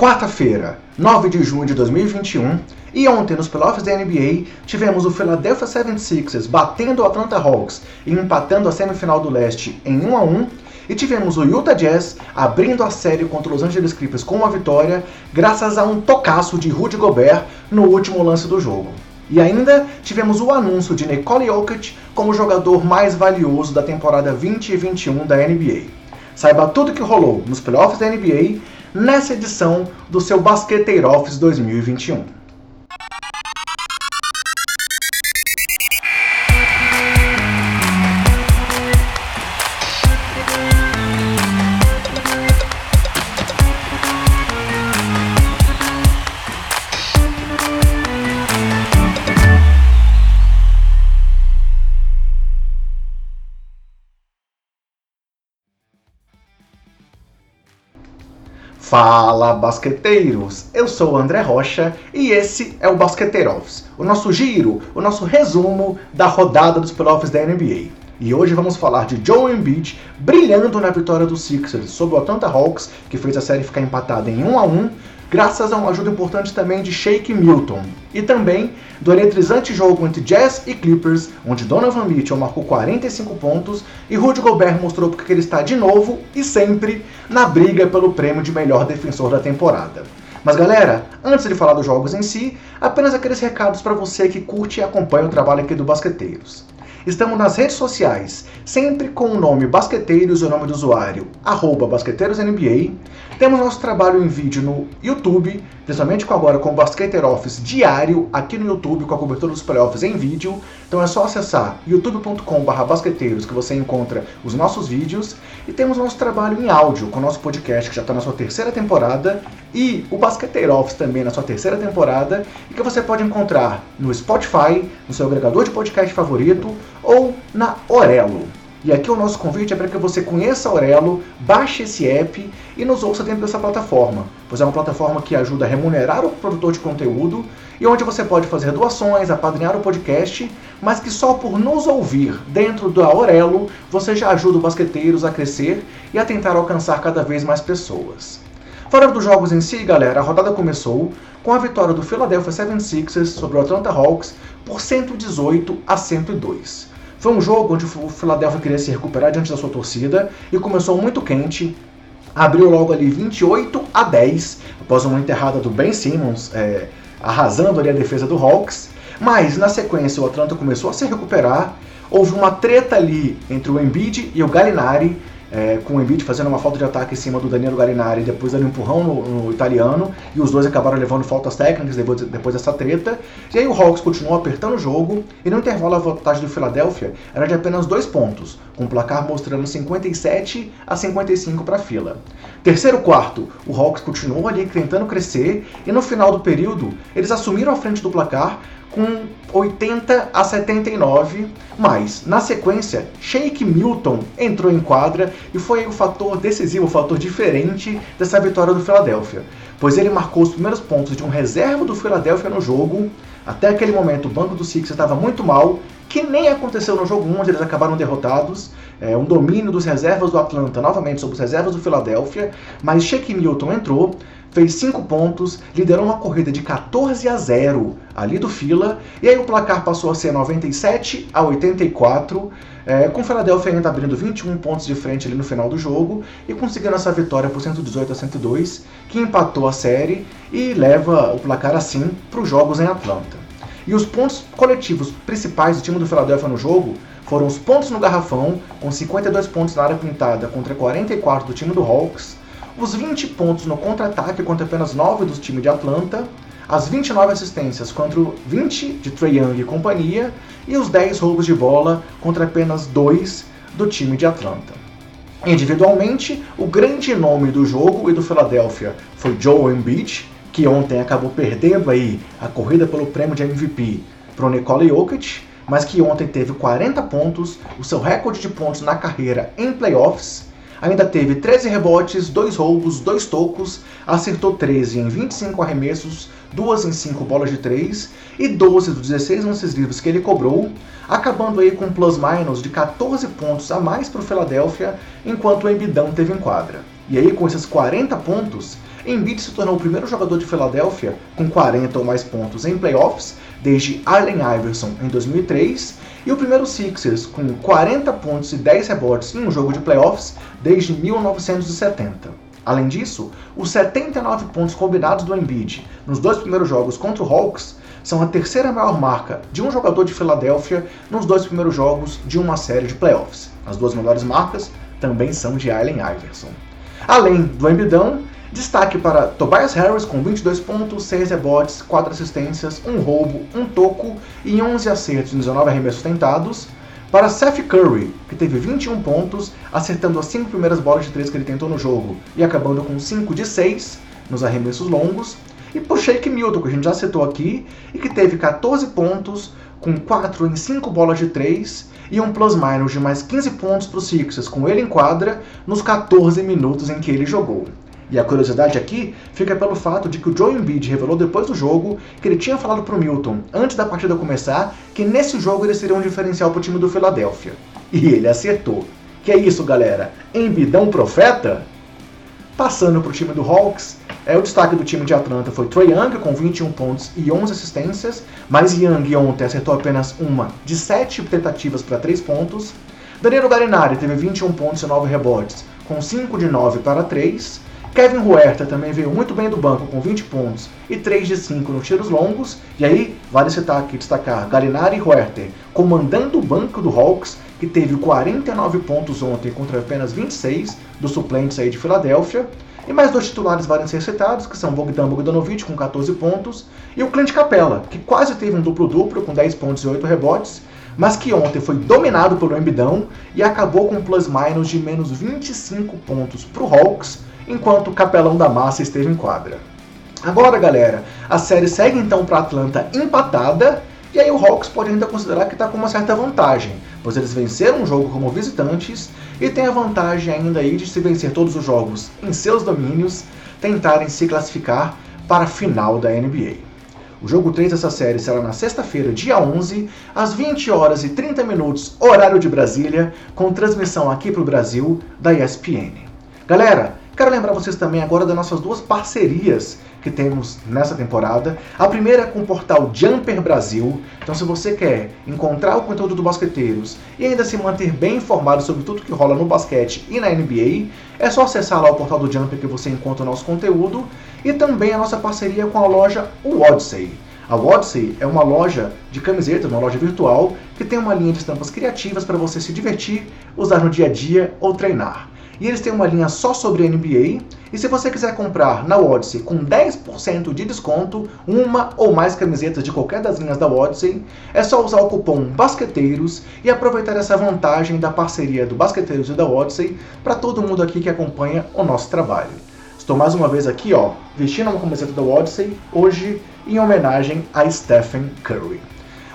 Quarta-feira, 9 de junho de 2021, e ontem nos playoffs da NBA tivemos o Philadelphia 76ers batendo o Atlanta Hawks e empatando a semifinal do leste em 1 a 1, e tivemos o Utah Jazz abrindo a série contra os Los Angeles Clippers com uma vitória graças a um tocaço de Rudy Gobert no último lance do jogo. E ainda tivemos o anúncio de Nikola Jokic como jogador mais valioso da temporada 20 e 21 da NBA. Saiba tudo o que rolou nos playoffs da NBA nessa edição do seu Basqueteiro Office 2021. Fala basqueteiros! Eu sou o André Rocha e esse é o Basqueteiro Office, o nosso giro, o nosso resumo da rodada dos playoffs da NBA. E hoje vamos falar de Joe Embiid brilhando na vitória dos Sixers sobre o Atlanta Hawks, que fez a série ficar empatada em 1 a 1, graças a uma ajuda importante também de Shake Milton. E também do eletrizante jogo entre Jazz e Clippers, onde Donovan Mitchell marcou 45 pontos e Rudy Gobert mostrou porque ele está de novo e sempre na briga pelo prêmio de melhor defensor da temporada. Mas galera, antes de falar dos jogos em si, apenas aqueles recados para você que curte e acompanha o trabalho aqui do Basqueteiros. Estamos nas redes sociais, sempre com o nome Basqueteiros e o nome do usuário, arroba BasqueteirosNBA. Temos nosso trabalho em vídeo no YouTube, principalmente com agora com o Basqueteiro Office diário aqui no YouTube, com a cobertura dos playoffs em vídeo. Então é só acessar youtube.com.br basqueteiros que você encontra os nossos vídeos. E temos nosso trabalho em áudio, com o nosso podcast que já está na sua terceira temporada, e o Basqueteiro Office também na sua terceira temporada, e que você pode encontrar no Spotify, no seu agregador de podcast favorito, ou na Orelo. E aqui o nosso convite é para que você conheça a Aurelo, baixe esse app e nos ouça dentro dessa plataforma, pois é uma plataforma que ajuda a remunerar o produtor de conteúdo e onde você pode fazer doações, apadrinhar o podcast, mas que só por nos ouvir dentro da Aurelo você já ajuda o Basqueteiros a crescer e a tentar alcançar cada vez mais pessoas. Fora dos jogos em si, galera, a rodada começou com a vitória do Philadelphia 76ers sobre o Atlanta Hawks por 118 a 102. Foi um jogo onde o Philadelphia queria se recuperar diante da sua torcida e começou muito quente. Abriu logo ali 28 a 10, após uma enterrada do Ben Simmons, é, arrasando ali a defesa do Hawks. Mas na sequência o Atlanta começou a se recuperar. Houve uma treta ali entre o Embiid e o Gallinari, é, com o Embiid fazendo uma falta de ataque em cima do Danilo Gallinari, depois dando um empurrão no, no, italiano, e os dois acabaram levando faltas técnicas depois, depois dessa treta. E aí o Hawks continuou apertando o jogo, e no intervalo a vantagem do Philadelphia era de apenas dois pontos, com o placar mostrando 57 a 55 para a fila. Terceiro quarto, o Hawks continuou ali tentando crescer, e no final do período eles assumiram a frente do placar, com 80 a 79, mas na sequência, Shake Milton entrou em quadra e foi o fator decisivo, o fator diferente dessa vitória do Philadelphia, pois ele marcou os primeiros pontos de um reserva do Philadelphia no jogo. Até aquele momento, o banco do Sixers estava muito mal, que nem aconteceu no jogo 1, onde eles acabaram derrotados. É, um domínio dos reservas do Atlanta novamente sobre os reservas do Philadelphia, mas Shake Milton entrou, fez 5 pontos, liderou uma corrida de 14 a 0 ali do Fila, e aí o placar passou a ser 97 a 84, é, com o Philadelphia ainda abrindo 21 pontos de frente ali no final do jogo e conseguindo essa vitória por 118 a 102, que empatou a série e leva o placar assim para os jogos em Atlanta. E os pontos coletivos principais do time do Philadelphia no jogo foram os pontos no garrafão, com 52 pontos na área pintada contra 44 do time do Hawks, os 20 pontos no contra-ataque contra apenas 9 do time de Atlanta, as 29 assistências contra 20 de Trae Young e companhia, e os 10 roubos de bola contra apenas 2 do time de Atlanta. Individualmente, o grande nome do jogo e do Philadelphia foi Joe Embiid, que ontem acabou perdendo aí a corrida pelo prêmio de MVP para o Nikola Jokic, mas que ontem teve 40 pontos, o seu recorde de pontos na carreira em playoffs, Ainda teve 13 rebotes, 2 roubos, 2 tocos, acertou 13 em 25 arremessos, 2 em 5 bolas de 3 e 12 dos 16 lances livres que ele cobrou, acabando aí com um plus-minus de 14 pontos a mais para o Philadelphia, enquanto o Embidão teve em quadra. E aí, com esses 40 pontos, Embiid se tornou o primeiro jogador de Filadélfia com 40 ou mais pontos em playoffs desde Allen Iverson em 2003 e o primeiro Sixers com 40 pontos e 10 rebotes em um jogo de playoffs desde 1970. Além disso, os 79 pontos combinados do Embiid nos dois primeiros jogos contra o Hawks são a terceira maior marca de um jogador de Filadélfia nos dois primeiros jogos de uma série de playoffs. As duas melhores marcas também são de Allen Iverson. Além do Embidão, destaque para Tobias Harris com 22 pontos, 6 rebotes, 4 assistências, um roubo, um toco e 11 acertos em 19 arremessos tentados. Para Seth Curry, que teve 21 pontos, acertando as 5 primeiras bolas de 3 que ele tentou no jogo e acabando com 5 de 6 nos arremessos longos. E por Shake Milton, que a gente já citou aqui, e que teve 14 pontos, com 4 em 5 bolas de 3 e um plus-minus de mais 15 pontos para os Sixers com ele em quadra nos 14 minutos em que ele jogou. E a curiosidade aqui fica pelo fato de que o Joe Embiid revelou depois do jogo que ele tinha falado para o Milton, antes da partida começar, que nesse jogo ele seria um diferencial para o time do Philadelphia. E ele acertou. Que é isso, galera? Embidão profeta? Passando para o time do Hawks, é, o destaque do time de Atlanta foi Trey Young com 21 pontos e 11 assistências, mas Young ontem acertou apenas uma de 7 tentativas para 3 pontos. Danilo Garinari teve 21 pontos e 9 rebotes, com 5 de 9 para 3. Kevin Huerta também veio muito bem do banco com 20 pontos e 3 de 5 nos tiros longos. E aí, vale citar aqui, destacar Galinari e Huerta comandando o banco do Hawks, que teve 49 pontos ontem contra apenas 26 dos suplentes aí de Filadélfia. E mais dois titulares valem ser citados, que são Bogdan Bogdanovic com 14 pontos e o Clint Capella, que quase teve um duplo-duplo com 10 pontos e 8 rebotes, mas que ontem foi dominado pelo Embidão e acabou com um plus-minus de menos 25 pontos para o Hawks, enquanto o capelão da massa esteve em quadra. Agora, galera, a série segue então para Atlanta empatada, e aí o Hawks pode ainda considerar que está com uma certa vantagem, pois eles venceram o jogo como visitantes e tem a vantagem ainda aí de se vencer todos os jogos em seus domínios, tentarem se classificar para a final da NBA. O jogo 3 dessa série será na sexta-feira, dia 11, às 20 horas e 30 minutos, horário de Brasília, com transmissão aqui para o Brasil da ESPN. Galera, Quero lembrar vocês também agora das nossas duas parcerias que temos nessa temporada. A primeira é com o portal Jumper Brasil. Então, se você quer encontrar o conteúdo do Basqueteiros e ainda se manter bem informado sobre tudo que rola no basquete e na NBA, é só acessar lá o portal do Jumper que você encontra o nosso conteúdo e também a nossa parceria com a loja Odyssey. A Odyssey é uma loja de camisetas, uma loja virtual que tem uma linha de estampas criativas para você se divertir, usar no dia a dia ou treinar. E eles têm uma linha só sobre NBA. E se você quiser comprar na Odyssey com 10% de desconto, uma ou mais camisetas de qualquer das linhas da Odyssey, é só usar o cupom BASQUETEIROS e aproveitar essa vantagem da parceria do Basqueteiros e da Odyssey para todo mundo aqui que acompanha o nosso trabalho. Estou mais uma vez aqui, ó, vestindo uma camiseta da Odyssey, hoje em homenagem a Stephen Curry.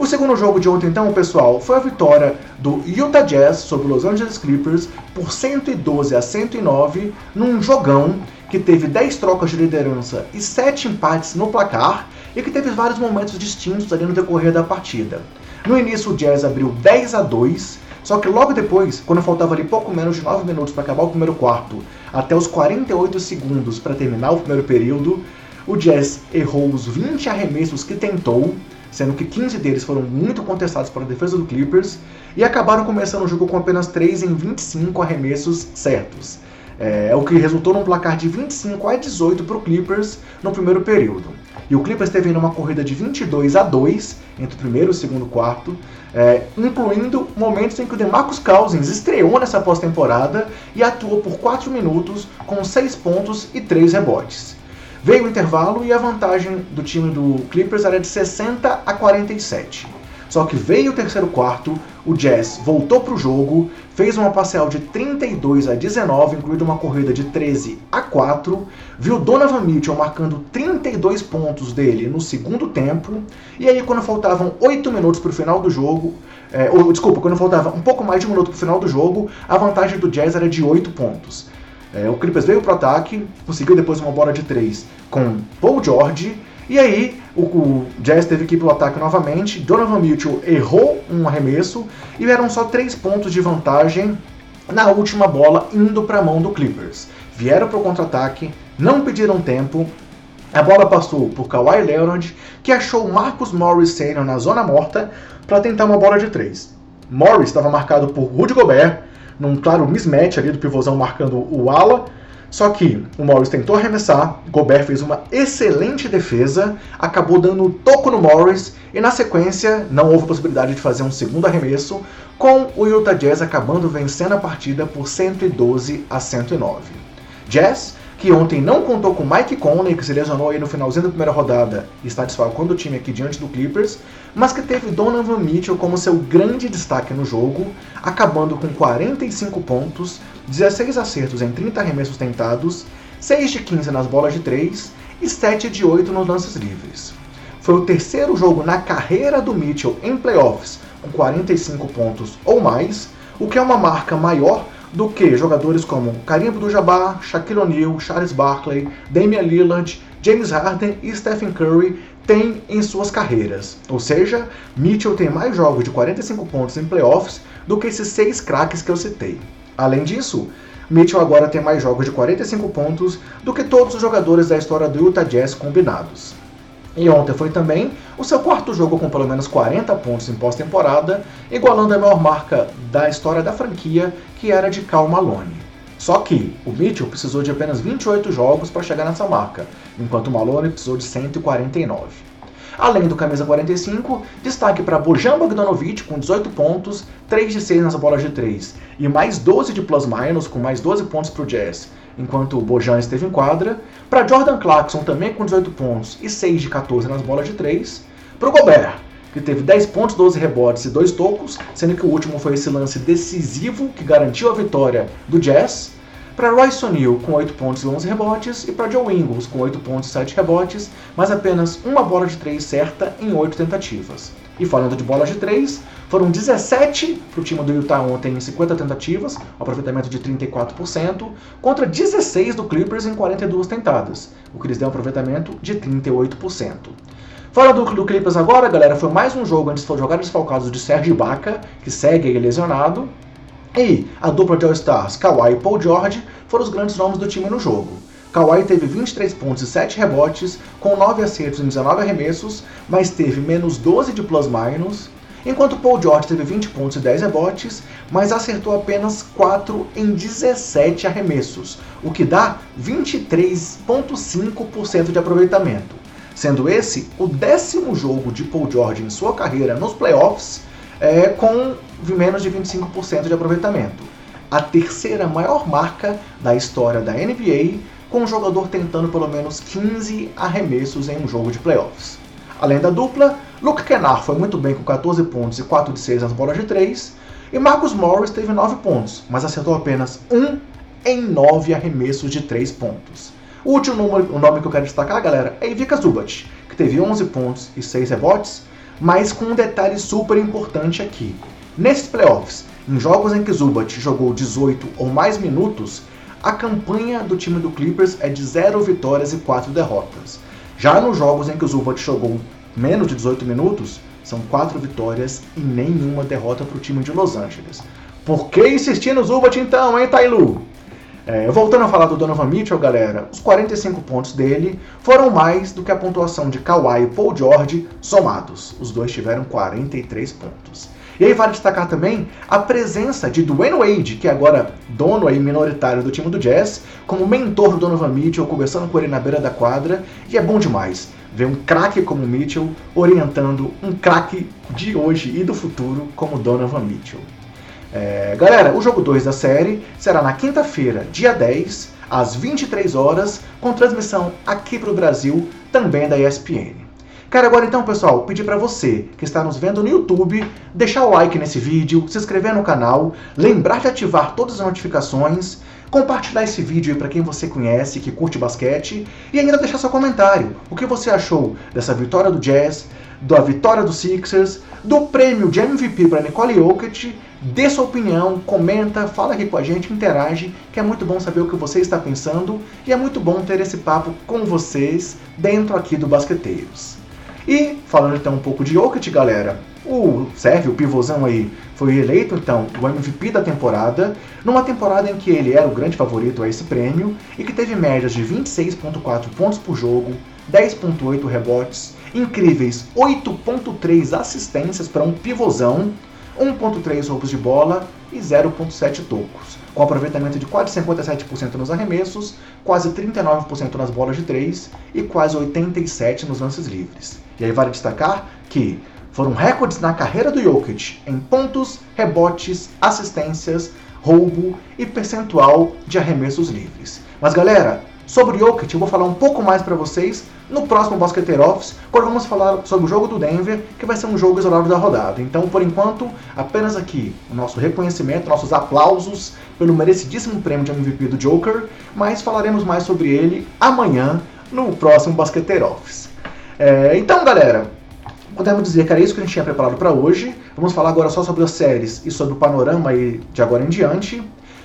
O segundo jogo de ontem, então, pessoal, foi a vitória do Utah Jazz sobre os Los Angeles Clippers por 112 a 109 num jogão que teve 10 trocas de liderança e 7 empates no placar e que teve vários momentos distintos ali no decorrer da partida. No início o Jazz abriu 10 a 2, só que logo depois, quando faltava ali pouco menos de 9 minutos para acabar o primeiro quarto, até os 48 segundos para terminar o primeiro período, o Jazz errou os 20 arremessos que tentou, sendo que 15 deles foram muito contestados pela defesa do Clippers e acabaram começando o jogo com apenas 3 em 25 arremessos certos. É, o que resultou num placar de 25 a 18 para o Clippers no primeiro período. E o Clippers teve uma corrida de 22 a 2 entre o primeiro e o segundo quarto, é, incluindo momentos em que o DeMarcus Cousins estreou nessa pós-temporada e atuou por 4 minutos com 6 pontos e 3 rebotes. Veio o intervalo e a vantagem do time do Clippers era de 60 a 47. Só que veio o terceiro quarto, o Jazz voltou para o jogo, fez uma parcial de 32 a 19, incluindo uma corrida de 13 a 4, viu Donovan Mitchell marcando 32 pontos dele no segundo tempo, e aí quando faltavam 8 minutos para o final do jogo, é, ou, desculpa, quando faltava um pouco mais de um minuto para o final do jogo, a vantagem do Jazz era de 8 pontos. É, o Clippers veio para o ataque, conseguiu depois uma bola de três com Paul George, e aí o, o Jazz teve que ir para o ataque novamente. Donovan Mitchell errou um arremesso e eram só três pontos de vantagem na última bola indo para a mão do Clippers. Vieram para o contra-ataque, não pediram tempo, a bola passou por Kawhi Leonard, que achou Marcus Morris Sr. na zona morta para tentar uma bola de três. Morris estava marcado por Rudy Gobert, num claro mismatch ali do pivôzão marcando o ala, só que o Morris tentou arremessar, Gobert fez uma excelente defesa, acabou dando toco no Morris e na sequência não houve possibilidade de fazer um segundo arremesso, com o Utah Jazz acabando vencendo a partida por 112 a 109. Jazz que ontem não contou com Mike Conley, que se lesionou aí no finalzinho da primeira rodada e está desfalcando o time aqui diante do Clippers, mas que teve Donovan Mitchell como seu grande destaque no jogo, acabando com 45 pontos, 16 acertos em 30 arremessos tentados, 6 de 15 nas bolas de 3 e 7 de 8 nos lances livres. Foi o terceiro jogo na carreira do Mitchell em playoffs com 45 pontos ou mais, o que é uma marca maior do que jogadores como Karim Abdul-Jabbar, Shaquille O'Neal, Charles Barkley, Damian Lillard, James Harden e Stephen Curry têm em suas carreiras. Ou seja, Mitchell tem mais jogos de 45 pontos em playoffs do que esses seis craques que eu citei. Além disso, Mitchell agora tem mais jogos de 45 pontos do que todos os jogadores da história do Utah Jazz combinados. E ontem foi também o seu quarto jogo com pelo menos 40 pontos em pós-temporada, igualando a maior marca da história da franquia, que era de Cal Malone. Só que o Mitchell precisou de apenas 28 jogos para chegar nessa marca, enquanto o Malone precisou de 149. Além do camisa 45, destaque para Bojan Bogdanovic com 18 pontos, 3 de 6 nas bolas de 3 e mais 12 de plus-minus com mais 12 pontos para o Jazz, enquanto o Bojan esteve em quadra. Para Jordan Clarkson também com 18 pontos e 6 de 14 nas bolas de 3. Para o Gobert, que teve 10 pontos, 12 rebotes e 2 tocos, sendo que o último foi esse lance decisivo que garantiu a vitória do Jazz. Para Royce O'Neal com 8 pontos e 11 rebotes, e para Joe Ingles com 8 pontos e 7 rebotes, mas apenas uma bola de 3 certa em 8 tentativas. E falando de bolas de 3, foram 17 para o time do Utah ontem em 50 tentativas, aproveitamento de 34%, contra 16 do Clippers em 42 tentadas, o que lhes deu um aproveitamento de 38%. Fora do, do Clippers agora, galera, foi mais um jogo onde jogaram desfalcados de Serge Ibaka, que segue lesionado, e a dupla de All-Stars, Kawhi e Paul George, foram os grandes nomes do time no jogo. Kawhi teve 23 pontos e 7 rebotes, com 9 acertos em 19 arremessos, mas teve menos 12 de plus-minus, enquanto Paul George teve 20 pontos e 10 rebotes, mas acertou apenas 4 em 17 arremessos, o que dá 23,5% de aproveitamento. Sendo esse o décimo jogo de Paul George em sua carreira nos playoffs é, com menos de 25% de aproveitamento. A terceira maior marca da história da NBA, com um jogador tentando pelo menos 15 arremessos em um jogo de playoffs. Além da dupla, Luke Kennard foi muito bem com 14 pontos e 4 de 6 nas bolas de 3, e Marcus Morris teve 9 pontos, mas acertou apenas 1 em 9 arremessos de 3 pontos. O último número, o nome que eu quero destacar, galera, é Ivica Zubat, que teve 11 pontos e 6 rebotes, mas com um detalhe super importante aqui. Nesses playoffs, em jogos em que Zubat jogou 18 ou mais minutos, a campanha do time do Clippers é de 0 vitórias e 4 derrotas. Já nos jogos em que o Zubat jogou menos de 18 minutos, são 4 vitórias e nenhuma derrota para o time de Los Angeles. Por que insistir no Zubat então, hein, Tailu? É, voltando a falar do Donovan Mitchell, galera, os 45 pontos dele foram mais do que a pontuação de Kawhi e Paul George somados. Os dois tiveram 43 pontos. E aí vale destacar também a presença de Dwayne Wade, que é agora dono aí minoritário do time do Jazz, como mentor do Donovan Mitchell, conversando com ele na beira da quadra, e é bom demais ver um craque como Mitchell orientando um craque de hoje e do futuro como Donovan Mitchell. É, galera, o jogo 2 da série será na quinta-feira, dia 10, às 23 horas, com transmissão aqui para o Brasil, também da ESPN. Quero agora então, pessoal, pedir para você que está nos vendo no YouTube, deixar o like nesse vídeo, se inscrever no canal, lembrar de ativar todas as notificações, compartilhar esse vídeo para quem você conhece, que curte basquete, e ainda deixar seu comentário. O que você achou dessa vitória do Jazz, da vitória do Sixers, do prêmio de MVP para Nicole Jokic Dê sua opinião, comenta, fala aqui com a gente, interage, que é muito bom saber o que você está pensando e é muito bom ter esse papo com vocês dentro aqui do Basqueteiros. E falando então um pouco de Jokic, galera, o Sérgio, o pivôzão aí, foi eleito então o MVP da temporada, numa temporada em que ele era o grande favorito a esse prêmio e que teve médias de 26,4 pontos por jogo, 10,8 rebotes, incríveis 8,3 assistências para um pivôzão, 1,3 roubos de bola e 0,7 tocos, com aproveitamento de quase 57% nos arremessos, quase 39% nas bolas de 3 e quase 87% nos lances livres. E aí vale destacar que foram recordes na carreira do Jokic em pontos, rebotes, assistências, roubo e percentual de arremessos livres. Mas galera, sobre Jokic eu vou falar um pouco mais para vocês no próximo Basketeer Office, quando vamos falar sobre o jogo do Denver, que vai ser um jogo isolado da rodada. Então, por enquanto, apenas aqui o nosso reconhecimento, nossos aplausos pelo merecidíssimo prêmio de MVP do Joker, mas falaremos mais sobre ele amanhã no próximo Basketeer Office. É, então, galera, podemos dizer que era isso que a gente tinha preparado para hoje. Vamos falar agora só sobre as séries e sobre o panorama aí de agora em diante.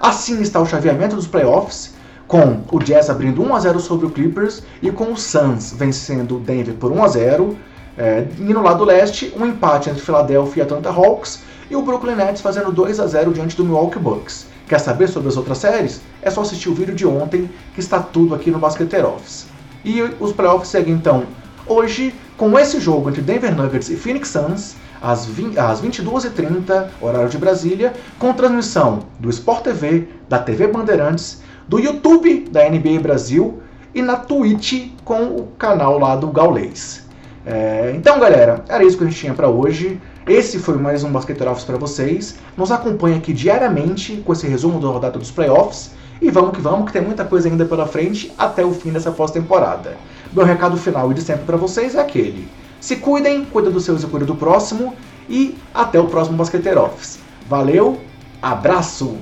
Assim está o chaveamento dos playoffs, com o Jazz abrindo 1 a 0 sobre o Clippers e com o Suns vencendo o Denver por 1 a 0. É, e no lado leste, um empate entre Philadelphia e Atlanta Hawks e o Brooklyn Nets fazendo 2 a 0 diante do Milwaukee Bucks. Quer saber sobre as outras séries? É só assistir o vídeo de ontem, que está tudo aqui no Basketeer Office. E os playoffs seguem então hoje com esse jogo entre Denver Nuggets e Phoenix Suns, às, 20, às 22h30, horário de Brasília, com transmissão do Sport TV, da TV Bandeirantes, do YouTube da NBA Brasil e na Twitch com o canal lá do Gaulês. É, então, galera, era isso que a gente tinha para hoje. Esse foi mais um Basqueteiro Office para vocês. Nos acompanhe aqui diariamente com esse resumo da rodada dos playoffs. E vamos que vamos, que tem muita coisa ainda pela frente até o fim dessa pós-temporada. Meu recado final e de sempre para vocês é aquele: se cuidem, cuida dos seus e cuida do próximo. E até o próximo Basqueteiro Office. Valeu, abraço!